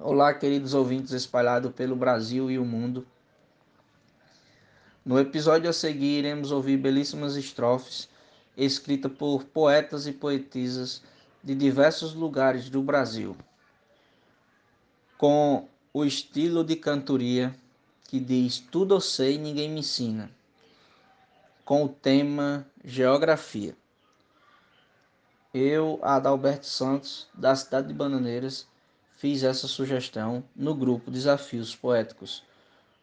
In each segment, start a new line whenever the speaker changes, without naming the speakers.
Olá, queridos ouvintes espalhados pelo Brasil e o mundo. No episódio a seguir, iremos ouvir belíssimas estrofes escritas por poetas e poetisas de diversos lugares do Brasil, com o estilo de cantoria que diz Tudo eu sei, ninguém me ensina, com o tema Geografia. Eu, Adalberto Santos, da cidade de Bananeiras, fiz essa sugestão no grupo Desafios Poéticos.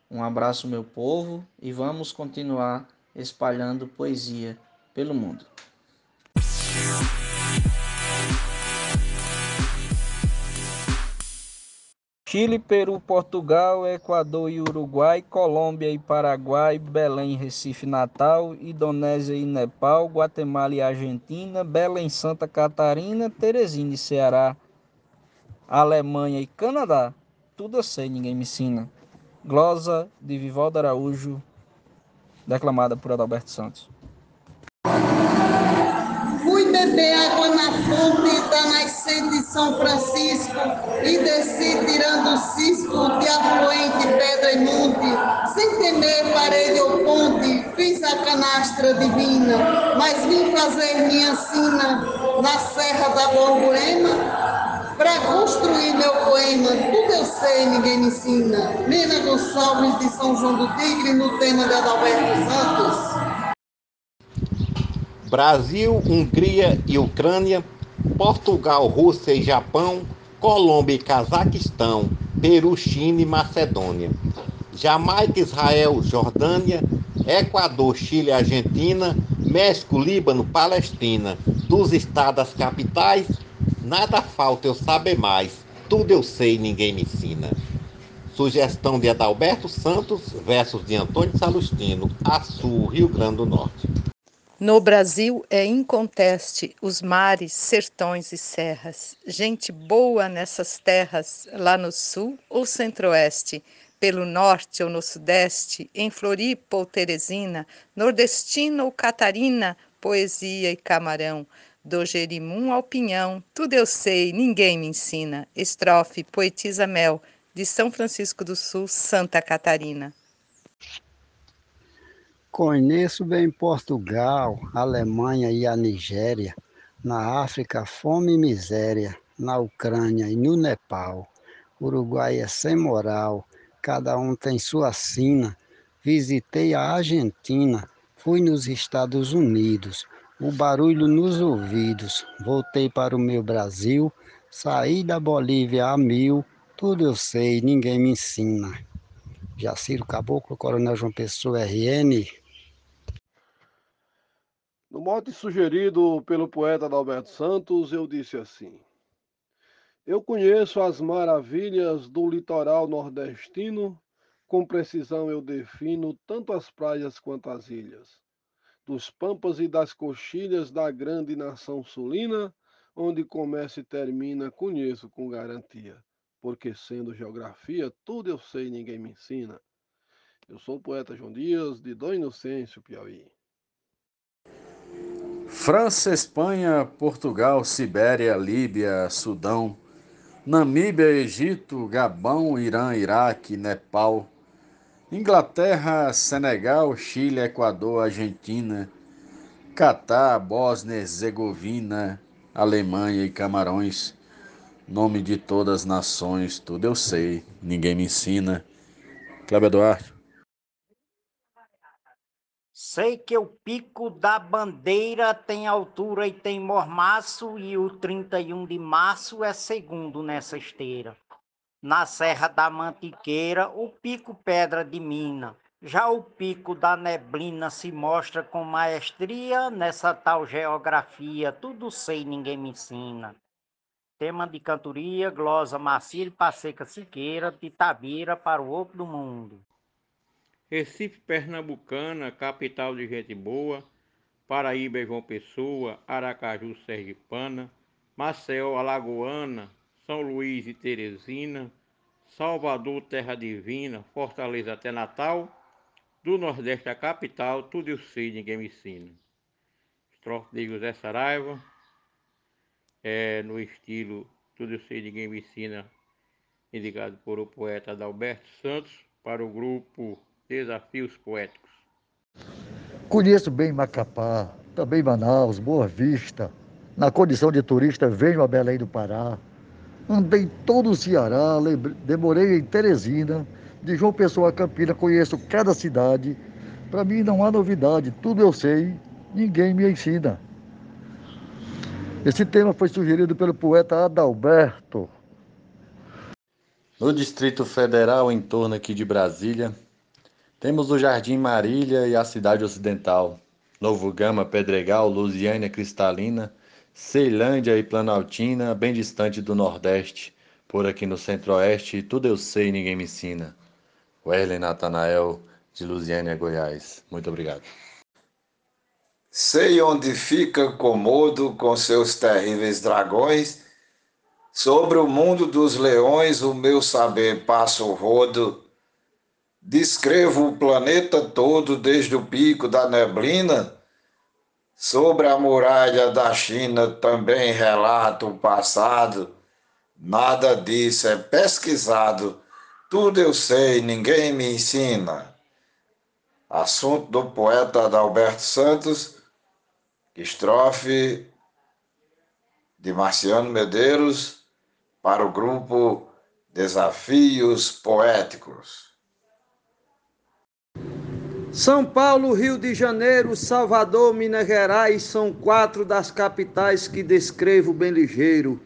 Um abraço, meu povo, e vamos continuar espalhando poesia pelo mundo. Chile, Peru, Portugal, Equador e Uruguai, Colômbia e Paraguai, Belém, Recife, Natal, Indonésia e Nepal, Guatemala e Argentina, Belém, Santa Catarina, Teresina e Ceará, Alemanha e Canadá. Tudo eu sei, ninguém me ensina. Glosa de Vivaldo Araújo, declamada por Adalberto Santos.
Fui beber água na fonte da nascente São Francisco e desci tirando o cisco de afluente pedra e monte. Sem temer parede ou ponte, fiz a canastra divina, mas vim fazer minha sina na serra da Borborema para construir meu poema, tudo eu sei, ninguém me ensina. Nina Gonçalves de São João do Tigre, no tema de Adalberto Santos.
Brasil, Hungria e Ucrânia, Portugal, Rússia e Japão, Colômbia e Cazaquistão, Peru, China e Macedônia, Jamaica, Israel, Jordânia, Equador, Chile, Argentina, México, Líbano, Palestina, dos estados capitais, Nada falta eu saber mais, tudo eu sei, ninguém me ensina. Sugestão de Adalberto Santos, versos de Antônio Salustino, Açu, Rio Grande do Norte.
No Brasil é inconteste os mares, sertões e serras. Gente boa nessas terras, lá no sul ou centro-oeste, pelo norte ou no sudeste, em Floripa ou Teresina, nordestina ou Catarina, poesia e camarão. Do Jerimum ao Pinhão, tudo eu sei, ninguém me ensina. Estrofe Poetisa Mel, de São Francisco do Sul, Santa Catarina.
Conheço bem Portugal, Alemanha e a Nigéria, na África fome e miséria, na Ucrânia e no Nepal. Uruguai é sem moral, cada um tem sua sina. Visitei a Argentina, fui nos Estados Unidos, o barulho nos ouvidos. Voltei para o meu Brasil, saí da Bolívia a mil, tudo eu sei, ninguém me ensina. Jaciro Caboclo, Coronel João Pessoa, RN.
No mote sugerido pelo poeta Adalberto Santos, eu disse assim: Eu conheço as maravilhas do litoral nordestino, com precisão eu defino tanto as praias quanto as ilhas dos pampas e das coxilhas da grande nação sulina, onde começa e termina, conheço com garantia, porque sendo geografia, tudo eu sei, ninguém me ensina. Eu sou o poeta João Dias, de Dom Inocêncio, Piauí.
França, Espanha, Portugal, Sibéria, Líbia, Sudão, Namíbia, Egito, Gabão, Irã, Iraque, Nepal, Inglaterra, Senegal, Chile, Equador, Argentina, Catar, Bósnia, Herzegovina, Alemanha e Camarões. Nome de todas as nações, tudo eu sei, ninguém me ensina. Cláudio Eduardo.
Sei que o pico da bandeira tem altura e tem mormaço, e o 31 de março é segundo nessa esteira na Serra da Mantiqueira, o pico Pedra de Mina. Já o pico da neblina se mostra com maestria nessa tal geografia, tudo sei, ninguém me ensina. Tema de cantoria, glosa Marcílio Passeca Siqueira, de Tabira para o outro do mundo.
Recife, Pernambucana, capital de gente boa, Paraíba, João Pessoa, Aracaju, Sergipana, Maceió, Alagoana, são Luís e Teresina, Salvador, Terra Divina, Fortaleza até Natal, do Nordeste à capital, tudo eu sei, ninguém me ensina. Estrofe de José Saraiva, é, no estilo Tudo eu sei, ninguém me ensina, indicado por o poeta Adalberto Santos, para o grupo Desafios Poéticos.
Conheço bem Macapá, também Manaus, Boa Vista. Na condição de turista, venho a Belém do Pará. Andei todo o Ceará, demorei em Teresina, de João Pessoa a Campina, conheço cada cidade. Para mim não há novidade, tudo eu sei, ninguém me ensina. Esse tema foi sugerido pelo poeta Adalberto.
No Distrito Federal, em torno aqui de Brasília, temos o Jardim Marília e a Cidade Ocidental, Novo Gama, Pedregal, Lusiânia Cristalina, Ceilândia e Planaltina, bem distante do Nordeste, por aqui no Centro-Oeste, tudo eu sei, ninguém me ensina. Werlen Natanael, de Lusiânia, Goiás. Muito obrigado.
Sei onde fica Comodo com seus terríveis dragões. Sobre o mundo dos leões, o meu saber passa o rodo. Descrevo o planeta todo desde o pico da neblina Sobre a muralha da China também relato o passado. Nada disso é pesquisado. Tudo eu sei, ninguém me ensina. Assunto do poeta Adalberto Santos, estrofe de Marciano Medeiros para o grupo Desafios Poéticos.
São Paulo, Rio de Janeiro, Salvador, Minas Gerais são quatro das capitais que descrevo bem ligeiro.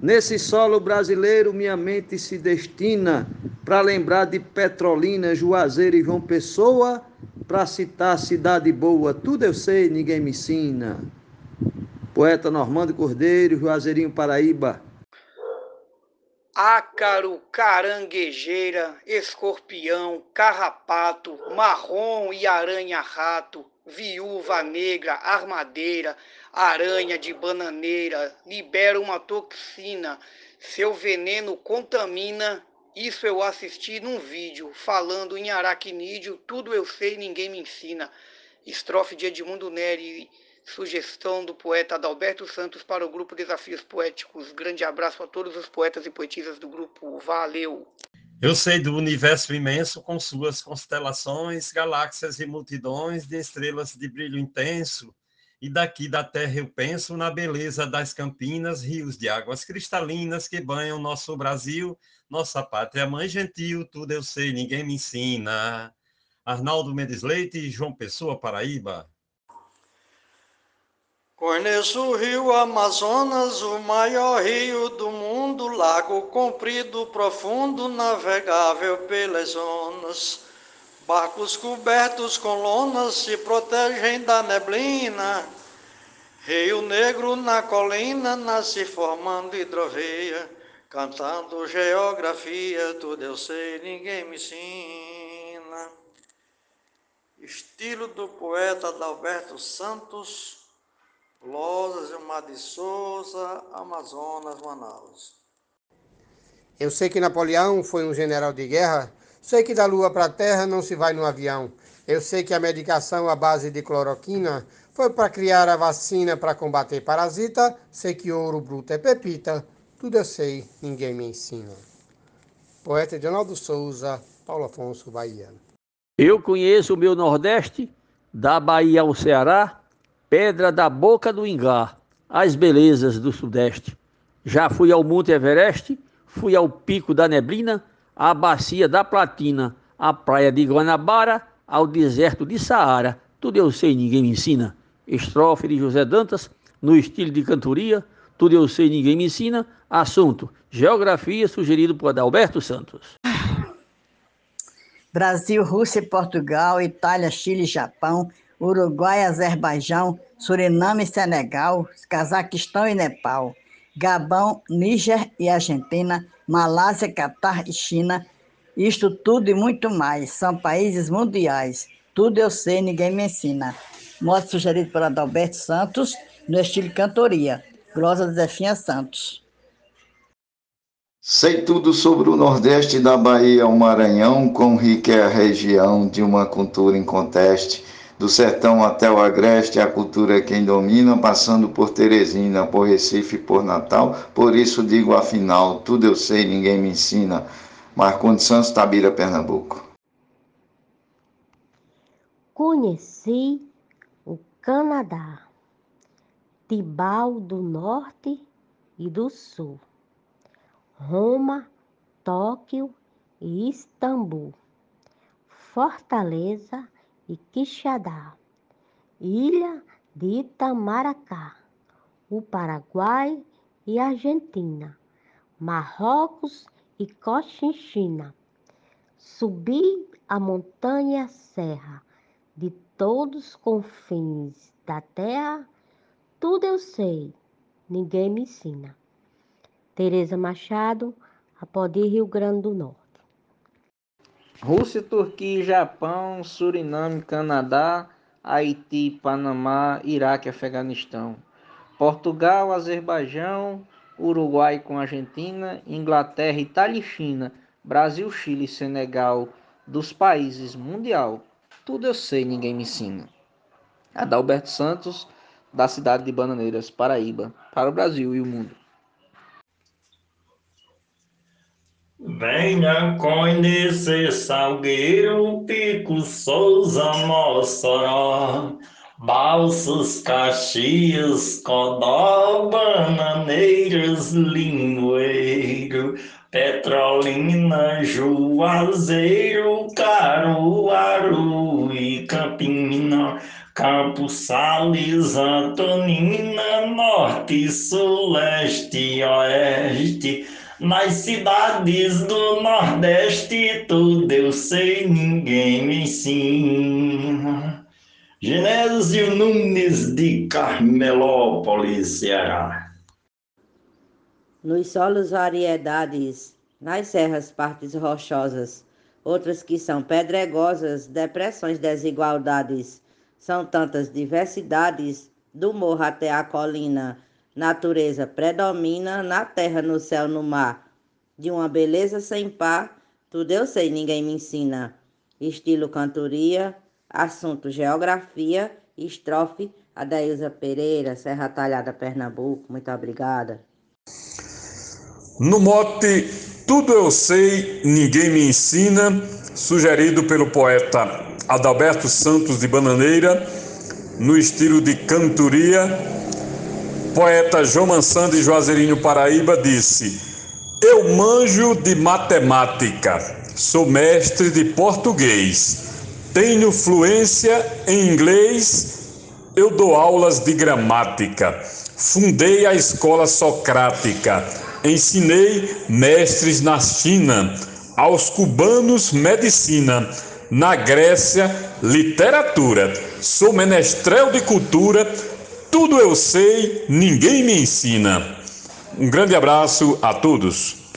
Nesse solo brasileiro, minha mente se destina para lembrar de Petrolina, Juazeiro e João Pessoa, para citar cidade boa. Tudo eu sei, ninguém me ensina. Poeta Normando Cordeiro, Juazeirinho, Paraíba
ácaro, caranguejeira, escorpião, carrapato, marrom e aranha-rato, viúva negra, armadeira, aranha de bananeira, libera uma toxina, seu veneno contamina. Isso eu assisti num vídeo falando em aracnídeo, tudo eu sei, ninguém me ensina. Estrofe de Edmundo Neri Sugestão do poeta Adalberto Santos para o grupo Desafios Poéticos. Grande abraço a todos os poetas e poetisas do grupo. Valeu!
Eu sei do universo imenso com suas constelações, galáxias e multidões de estrelas de brilho intenso. E daqui da terra eu penso na beleza das campinas, rios de águas cristalinas que banham nosso Brasil, nossa pátria mãe gentil, tudo eu sei, ninguém me ensina. Arnaldo Mendes Leite João Pessoa, Paraíba.
Conheço o rio Amazonas, o maior rio do mundo, lago comprido, profundo, navegável pelas zonas. Barcos cobertos com lonas se protegem da neblina. Rio Negro na colina nasce formando hidrovia, cantando geografia, tudo eu sei, ninguém me ensina. Estilo do poeta Adalberto Santos, Losas, Gilmar de Souza, Amazonas, Manaus.
Eu sei que Napoleão foi um general de guerra, sei que da lua para a terra não se vai no avião. Eu sei que a medicação à base de cloroquina foi para criar a vacina para combater parasita, sei que ouro bruto é pepita, tudo eu sei, ninguém me ensina. Poeta Edinaldo Souza, Paulo Afonso, Bahia.
Eu conheço o meu Nordeste, da Bahia ao Ceará, Pedra da Boca do Ingá, as belezas do Sudeste. Já fui ao Monte Everest, fui ao Pico da Neblina, à Bacia da Platina, à Praia de Guanabara, ao deserto de Saara. Tudo eu sei, ninguém me ensina. Estrofe de José Dantas, no estilo de cantoria. Tudo eu sei, ninguém me ensina. Assunto: Geografia, sugerido por Adalberto Santos.
Brasil, Rússia, Portugal, Itália, Chile, Japão, Uruguai, Azerbaijão, Suriname, Senegal, Cazaquistão e Nepal, Gabão, Níger e Argentina, Malásia, Catar e China. Isto tudo e muito mais. São países mundiais. Tudo eu sei, ninguém me ensina. Modo sugerido por Adalberto Santos, no estilo cantoria. Glosa Zefinha Santos.
Sei tudo sobre o Nordeste da Bahia ao Maranhão, quão rica é a região de uma cultura inconteste Do sertão até o agreste, a cultura é quem domina, passando por Teresina, por Recife, por Natal. Por isso digo afinal, tudo eu sei, ninguém me ensina. Marcondes Santos, Tabira, Pernambuco.
Conheci o Canadá, Tibau do Norte e do Sul, Roma, Tóquio e Istambul, Fortaleza e Quixadá, Ilha de Itamaracá, o Paraguai e Argentina, Marrocos e Cochinchina. Subi a montanha serra de todos os confins da terra, tudo eu sei, ninguém me ensina. Tereza Machado, Apodi, Rio Grande do Norte.
Rússia, Turquia, Japão, Suriname, Canadá, Haiti, Panamá, Iraque, Afeganistão. Portugal, Azerbaijão, Uruguai com Argentina, Inglaterra, Itália e China, Brasil, Chile, Senegal, dos países mundial. Tudo eu sei, ninguém me ensina. Adalberto Santos, da cidade de Bananeiras, Paraíba, para o Brasil e o mundo.
Venha conhecer Salgueiro, Pico, Souza, Mossoró, Balsas, Caxias, Codó, Bananeiras, Limoeiro, Petrolina, Juazeiro, Caruaru e Campina, Campos Sales, Antonina, Norte, Sul, Leste, Oeste, nas cidades do Nordeste, tudo eu sei, ninguém me ensina. Genésio Nunes de Carmelópolis, Ceará.
Nos solos variedades, nas serras partes rochosas, outras que são pedregosas, depressões, desigualdades, são tantas diversidades, do morro até a colina, natureza predomina na terra, no céu, no mar. De uma beleza sem par, tudo eu sei, ninguém me ensina. Estilo cantoria, assunto geografia, estrofe Adailza Pereira, Serra Talhada, Pernambuco. Muito obrigada.
No mote Tudo Eu Sei, Ninguém Me Ensina, sugerido pelo poeta Adalberto Santos de Bananeira, no estilo de cantoria, poeta João Mansando de Juazeirinho Paraíba disse: Eu manjo de matemática, sou mestre de português, tenho fluência em inglês, eu dou aulas de gramática, fundei a escola socrática, ensinei mestres na China, aos cubanos medicina, na Grécia literatura, sou menestrel de cultura tudo eu sei, ninguém me ensina. Um grande abraço a todos.